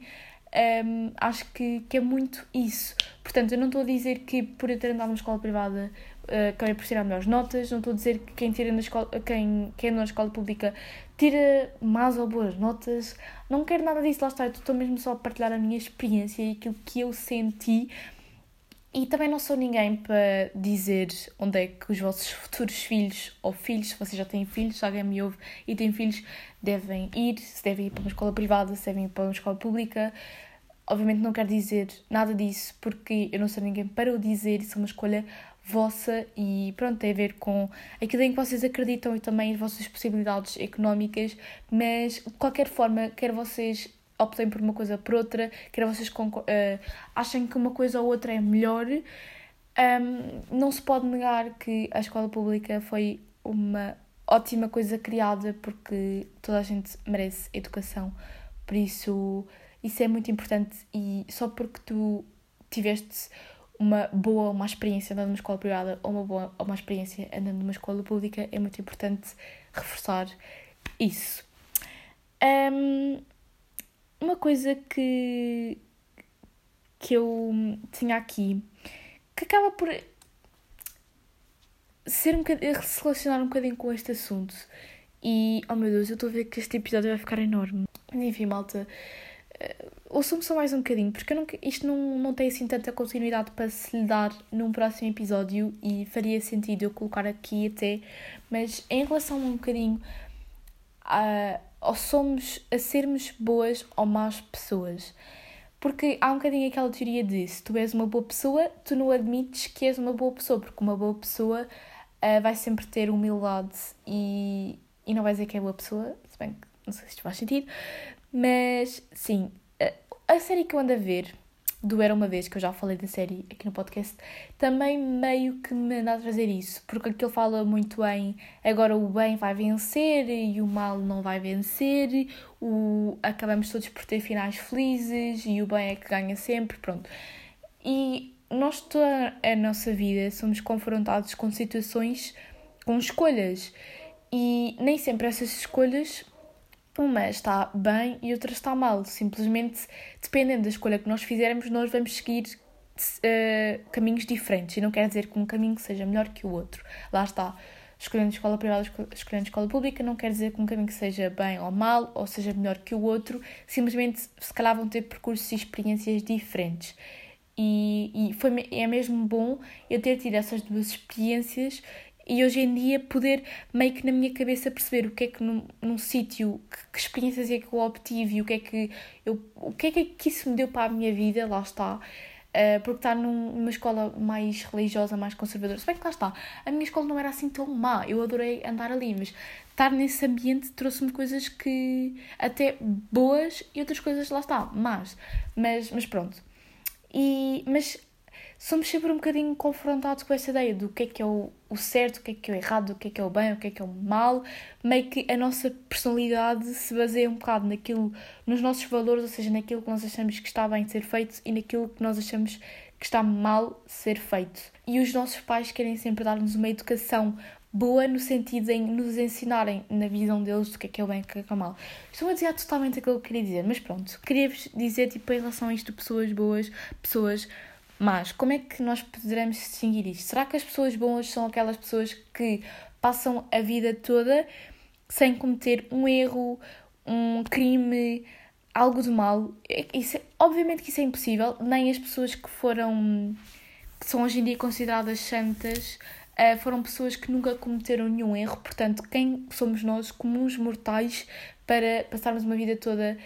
Um, acho que, que é muito isso. Portanto, eu não estou a dizer que por eu ter andado numa escola privada uh, acabei por tirar melhores notas, não estou a dizer que quem, tira na escola, quem, quem anda na escola pública tira más ou boas notas. Não quero nada disso, lá está. estou mesmo só a partilhar a minha experiência e aquilo que eu senti e também não sou ninguém para dizer onde é que os vossos futuros filhos ou filhos, se vocês já têm filhos, se alguém me ouve e tem filhos, devem ir, se devem ir para uma escola privada, se devem ir para uma escola pública. Obviamente não quero dizer nada disso porque eu não sou ninguém para o dizer, isso é uma escolha vossa e pronto, tem a ver com aquilo em que vocês acreditam e também as vossas possibilidades económicas, mas de qualquer forma, quer vocês optem por uma coisa por outra, quer vocês uh, achem que uma coisa ou outra é melhor, um, não se pode negar que a escola pública foi uma ótima coisa criada porque toda a gente merece educação. Por isso, isso é muito importante e só porque tu tiveste uma boa uma experiência andando numa escola privada ou uma boa uma experiência andando numa escola pública, é muito importante reforçar isso. Um, uma coisa que, que eu tinha aqui que acaba por ser um bocadinho, se relacionar um bocadinho com este assunto. E, oh meu Deus, eu estou a ver que este episódio vai ficar enorme. Enfim, malta, uh, ouçam-me só mais um bocadinho, porque isto não, não tem assim tanta continuidade para se lhe dar num próximo episódio e faria sentido eu colocar aqui até. Mas em relação um bocadinho a, ou somos a sermos boas ou más pessoas. Porque há um bocadinho aquela teoria de se tu és uma boa pessoa, tu não admites que és uma boa pessoa, porque uma boa pessoa uh, vai sempre ter humildade e, e não vai dizer que é boa pessoa, se bem que não sei se isto faz sentido, mas sim, a, a série que eu ando a ver, do Era Uma Vez, que eu já falei da série aqui no podcast, também meio que me anda a trazer isso, porque aquilo fala muito em agora o bem vai vencer e o mal não vai vencer, o, acabamos todos por ter finais felizes e o bem é que ganha sempre, pronto. E nós toda a nossa vida somos confrontados com situações, com escolhas. E nem sempre essas escolhas, uma está bem e outra está mal. Simplesmente, dependendo da escolha que nós fizermos, nós vamos seguir uh, caminhos diferentes. E não quer dizer que um caminho seja melhor que o outro. Lá está. Escolhendo escola privada, escolhendo escola pública, não quer dizer que um caminho seja bem ou mal, ou seja melhor que o outro. Simplesmente, se calhar, vão ter percursos e experiências diferentes. E, e foi, é mesmo bom eu ter tido essas duas experiências e hoje em dia poder meio que na minha cabeça perceber o que é que num, num sítio, que, que, experiências é que eu obtive e o que é que eu, o que é que isso me deu para a minha vida, lá está. Uh, porque estar num, numa escola mais religiosa, mais conservadora, se bem que lá está, a minha escola não era assim tão má, eu adorei andar ali, mas estar nesse ambiente trouxe-me coisas que até boas e outras coisas lá está, más, mas, mas pronto. E, mas somos sempre um bocadinho confrontados com essa ideia do que é que é o, o certo, o que é que é o errado, o que é que é o bem, o que é que é o mal, meio que a nossa personalidade se baseia um bocado naquilo, nos nossos valores, ou seja, naquilo que nós achamos que está bem ser feito e naquilo que nós achamos que está mal ser feito. E os nossos pais querem sempre dar-nos uma educação boa no sentido em nos ensinarem na visão deles do que é que é o bem e o que é que é o mal. Estou a dizer totalmente aquilo que eu queria dizer, mas pronto, queria-vos dizer tipo em relação a isto, pessoas boas, pessoas más. Como é que nós poderemos distinguir isto? Será que as pessoas boas são aquelas pessoas que passam a vida toda sem cometer um erro, um crime, algo de mal? Isso, é, obviamente que isso é impossível, nem as pessoas que foram que são hoje em dia consideradas santas uh, foram pessoas que nunca cometeram nenhum erro, portanto, quem somos nós, comuns mortais, para passarmos uma vida toda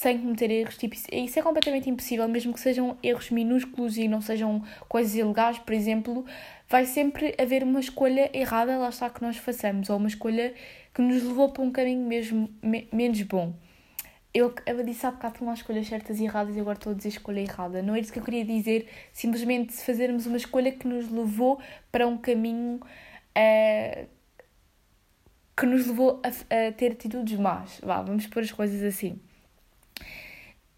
sem cometer erros? Tipo, isso é completamente impossível, mesmo que sejam erros minúsculos e não sejam coisas ilegais, por exemplo, vai sempre haver uma escolha errada, lá está, que nós façamos, ou uma escolha que nos levou para um caminho mesmo me menos bom. Eu, eu disse há bocado que não há escolhas certas e erradas e agora estou a dizer escolha errada. Não é isso que eu queria dizer, simplesmente fazermos uma escolha que nos levou para um caminho uh, que nos levou a, a, ter atitudes más. Vá, vamos pôr as coisas assim.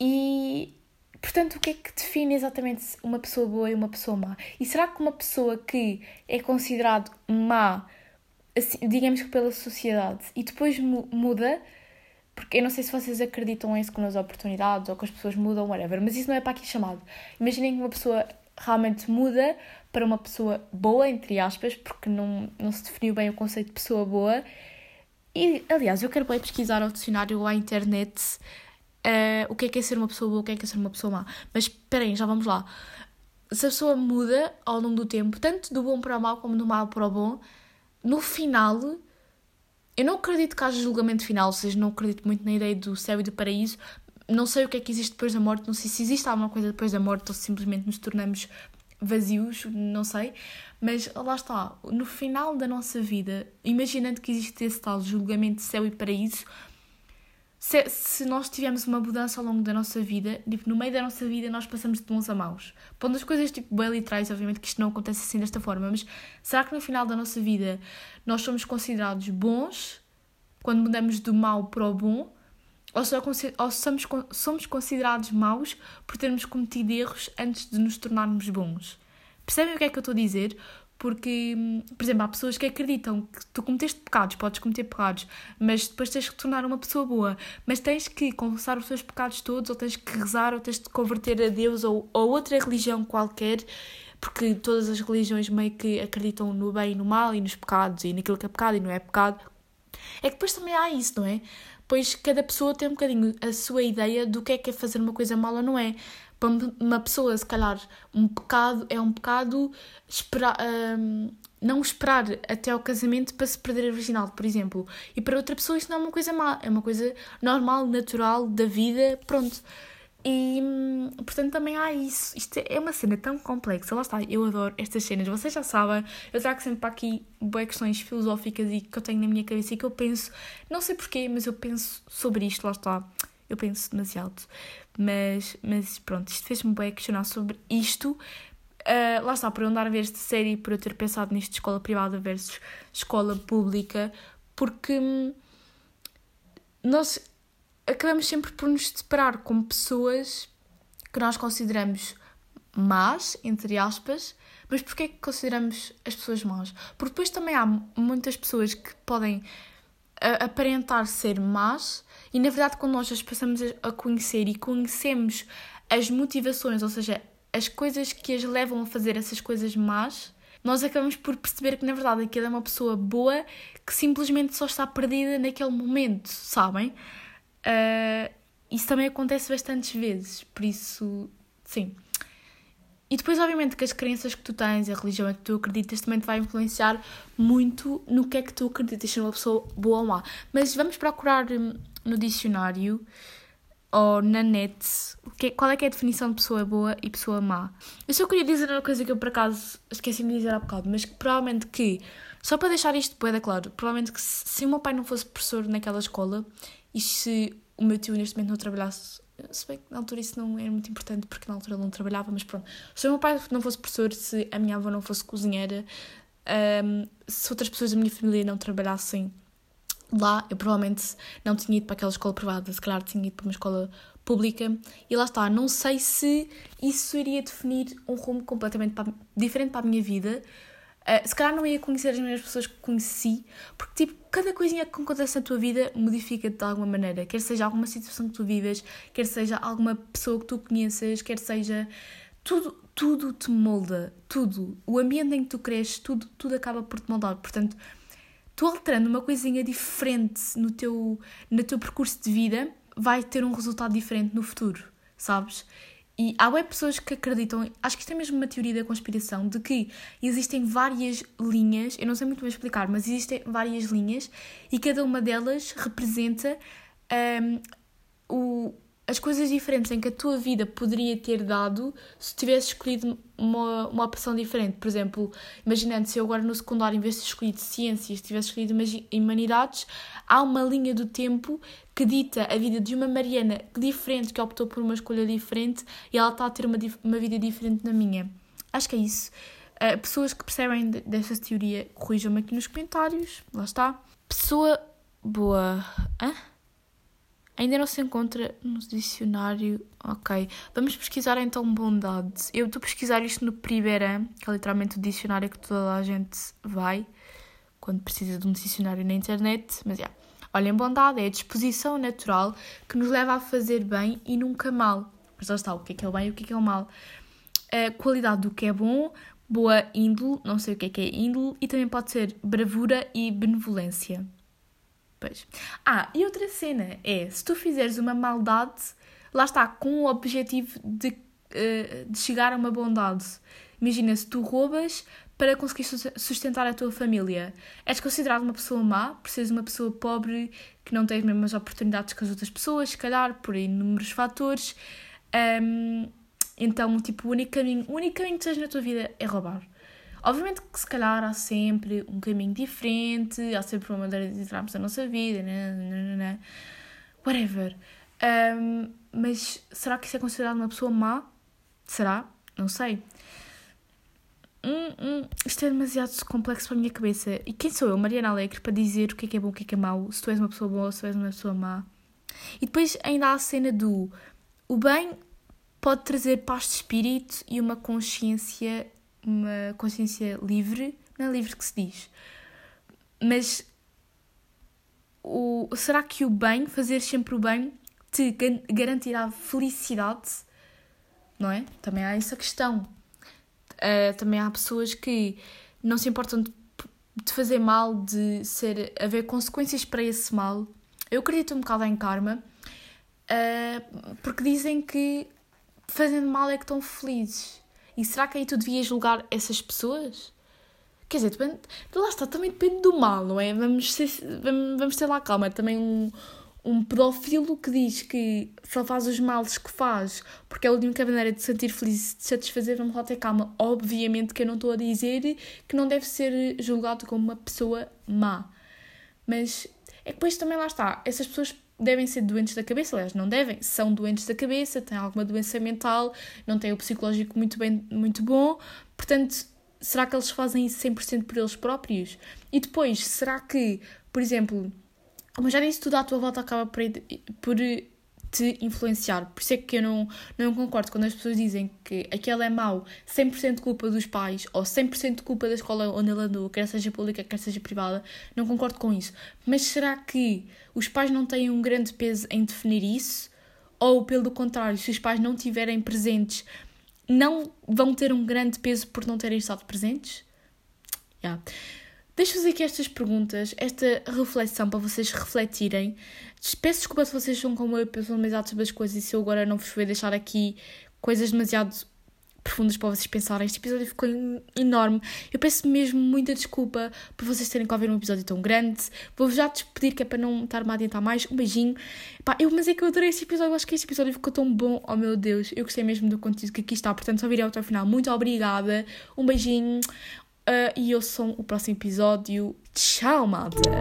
E, portanto, o que é que define exatamente uma pessoa boa e uma pessoa má? E será que uma pessoa que é considerada má, assim, digamos que pela sociedade, e depois muda porque eu não sei se vocês acreditam isso com as oportunidades ou que as pessoas mudam, whatever, mas isso não é para aqui chamado. Imaginem que uma pessoa realmente muda para uma pessoa boa, entre aspas, porque não, não se definiu bem o conceito de pessoa boa. E, aliás, eu quero bem pesquisar ao dicionário ou à internet uh, o que é que é ser uma pessoa boa, o que é que é ser uma pessoa má. Mas esperem, já vamos lá. Se a pessoa muda ao longo do tempo, tanto do bom para o mal como do mal para o bom, no final eu não acredito que haja julgamento final, ou seja, não acredito muito na ideia do céu e do paraíso. Não sei o que é que existe depois da morte, não sei se existe alguma coisa depois da morte ou se simplesmente nos tornamos vazios, não sei. Mas lá está, no final da nossa vida, imaginando que existe esse tal julgamento de céu e paraíso, se, se nós tivermos uma mudança ao longo da nossa vida, tipo, no meio da nossa vida nós passamos de bons a maus. Pondo as coisas tipo bem literais, obviamente que isto não acontece assim desta forma, mas será que no final da nossa vida nós somos considerados bons quando mudamos do mal para o bom? Ou, só, ou somos, somos considerados maus por termos cometido erros antes de nos tornarmos bons? Percebem o que é que eu estou a dizer? Porque, hum, por exemplo, há pessoas que acreditam que tu cometeste pecados, podes cometer pecados, mas depois tens que tornar uma pessoa boa. Mas tens que confessar os teus pecados todos, ou tens que rezar, ou tens de converter a Deus ou, ou outra religião qualquer, porque todas as religiões meio que acreditam no bem e no mal, e nos pecados, e naquilo que é pecado e não é pecado. É que depois também há isso, não é? Pois cada pessoa tem um bocadinho a sua ideia do que é que é fazer uma coisa mal ou não é para uma pessoa, se calhar, um pecado é um pecado esperar, um, não esperar até ao casamento para se perder a virginidade, por exemplo. E para outra pessoa isso não é uma coisa má, é uma coisa normal, natural, da vida, pronto. E, portanto, também há isso. Isto é uma cena tão complexa. Lá está, eu adoro estas cenas. Vocês já sabem, eu trago sempre para aqui boas questões filosóficas e que eu tenho na minha cabeça e que eu penso, não sei porquê, mas eu penso sobre isto, lá está. Eu penso demasiado. Mas, mas pronto, isto fez-me bem questionar sobre isto. Uh, lá está, por eu andar a ver esta série, por eu ter pensado nisto de escola privada versus escola pública, porque hum, nós acabamos sempre por nos separar com pessoas que nós consideramos más, entre aspas, mas porquê que consideramos as pessoas más? Porque depois também há muitas pessoas que podem aparentar ser más e na verdade quando nós as passamos a conhecer e conhecemos as motivações, ou seja, as coisas que as levam a fazer essas coisas más, nós acabamos por perceber que na verdade aquela é uma pessoa boa que simplesmente só está perdida naquele momento, sabem? Uh, isso também acontece bastantes vezes, por isso, sim. E depois, obviamente, que as crenças que tu tens, a religião em que tu acreditas, também te vai influenciar muito no que é que tu acreditas ser uma pessoa boa ou má. Mas vamos procurar hum, no dicionário ou na net que, qual é que é a definição de pessoa boa e pessoa má. Eu só queria dizer uma coisa que eu por acaso esqueci de dizer há bocado, mas que provavelmente que, só para deixar isto bem claro, provavelmente que se, se o meu pai não fosse professor naquela escola e se o meu tio neste momento não trabalhasse se bem que na altura isso não era muito importante porque na altura ele não trabalhava, mas pronto. Se o meu pai não fosse professor, se a minha avó não fosse cozinheira, um, se outras pessoas da minha família não trabalhassem lá, eu provavelmente não tinha ido para aquela escola privada, se calhar tinha ido para uma escola pública. E lá está, não sei se isso iria definir um rumo completamente para, diferente para a minha vida Uh, se calhar não ia conhecer as mesmas pessoas que conheci, porque tipo, cada coisinha que acontece na tua vida modifica-te de alguma maneira. Quer seja alguma situação que tu vives, quer seja alguma pessoa que tu conheças, quer seja. Tudo, tudo te molda, tudo. O ambiente em que tu cresces, tudo, tudo acaba por te moldar. Portanto, tu alterando uma coisinha diferente no teu, no teu percurso de vida, vai ter um resultado diferente no futuro, sabes? E há web pessoas que acreditam, acho que isto é mesmo uma teoria da conspiração, de que existem várias linhas, eu não sei muito bem explicar, mas existem várias linhas e cada uma delas representa um, o, as coisas diferentes em que a tua vida poderia ter dado se tivesse escolhido uma, uma opção diferente. Por exemplo, imaginando se eu agora no secundário, em vez de escolhido ciências, tivesse escolhido humanidades, há uma linha do tempo que dita a vida de uma Mariana diferente, que optou por uma escolha diferente e ela está a ter uma, uma vida diferente na minha. Acho que é isso. Uh, pessoas que percebem dessa teoria, corrijam-me aqui nos comentários. Lá está. Pessoa boa. Hã? Ainda não se encontra no dicionário. Ok. Vamos pesquisar então bondade. Eu estou a pesquisar isto no Priberan, que é literalmente o dicionário que toda a gente vai quando precisa de um dicionário na internet. Mas já. Yeah. Olhem, bondade é a disposição natural que nos leva a fazer bem e nunca mal. Mas lá está, o que é que é o bem e o que é que é o mal. A qualidade do que é bom, boa índole, não sei o que é que é índole, e também pode ser bravura e benevolência. Pois. Ah, e outra cena é, se tu fizeres uma maldade, lá está, com o objetivo de, uh, de chegar a uma bondade. Imagina, se tu roubas para conseguir sustentar a tua família, és considerado uma pessoa má, por seres uma pessoa pobre, que não tem as mesmas oportunidades que as outras pessoas, se calhar, por inúmeros fatores. Um, então, tipo, o único caminho, o único caminho que tens na tua vida é roubar. Obviamente que se calhar há sempre um caminho diferente, há sempre uma maneira de entrarmos na nossa vida, né, né, né, whatever. Um, mas será que isso é considerado uma pessoa má? Será? Não sei. Hum, hum, isto é demasiado complexo para a minha cabeça. E quem sou eu, Mariana Alegre, para dizer o que é que é bom, o que é que é mau, se tu és uma pessoa boa ou se tu és uma pessoa má? E depois ainda há a cena do o bem pode trazer paz de espírito e uma consciência uma consciência livre, não é livre que se diz, mas o, será que o bem, fazer sempre o bem, te garantirá felicidade? Não é? Também há essa questão. Uh, também há pessoas que não se importam de, de, fazer mal, de ser, haver consequências para esse mal. Eu acredito um bocado em karma, uh, porque dizem que fazendo mal é que estão felizes. E será que aí tu devias julgar essas pessoas? Quer dizer, depende, lá está, também depende do mal, não é? Vamos, vamos, vamos ter lá calma. Também um, um pedófilo que diz que só faz os males que faz porque é a única maneira de sentir feliz, de satisfazer, vamos lá ter calma. Obviamente que eu não estou a dizer que não deve ser julgado como uma pessoa má. Mas é que depois também lá está, essas pessoas devem ser doentes da cabeça, aliás, não devem, são doentes da cabeça, têm alguma doença mental, não têm o psicológico muito, bem, muito bom, portanto, será que eles fazem isso 100% por eles próprios? E depois, será que, por exemplo, como já disse, tudo à tua volta acaba por, por te influenciar. Por isso é que eu não, não concordo quando as pessoas dizem que aquele é mau 100% culpa dos pais ou 100% culpa da escola onde ele andou, quer seja pública, quer seja privada. Não concordo com isso. Mas será que os pais não têm um grande peso em definir isso? Ou, pelo contrário, se os pais não estiverem presentes, não vão ter um grande peso por não terem estado presentes? Yeah. Deixo fazer aqui estas perguntas, esta reflexão para vocês refletirem. Peço desculpa se vocês são como eu, pensam demasiado sobre as coisas e se eu agora não vos vou deixar aqui coisas demasiado profundas para vocês pensarem. Este episódio ficou enorme. Eu peço mesmo muita desculpa por vocês terem que ouvir um episódio tão grande. Vou-vos já despedir, que é para não estar-me a adiantar mais. Um beijinho. Pá, eu, mas é que eu adorei este episódio. Eu acho que este episódio ficou tão bom. Oh meu Deus, eu gostei mesmo do conteúdo que aqui está. Portanto, só virei até o final. Muito obrigada. Um beijinho. Uh, e eu sou o próximo episódio. Tchau, malta!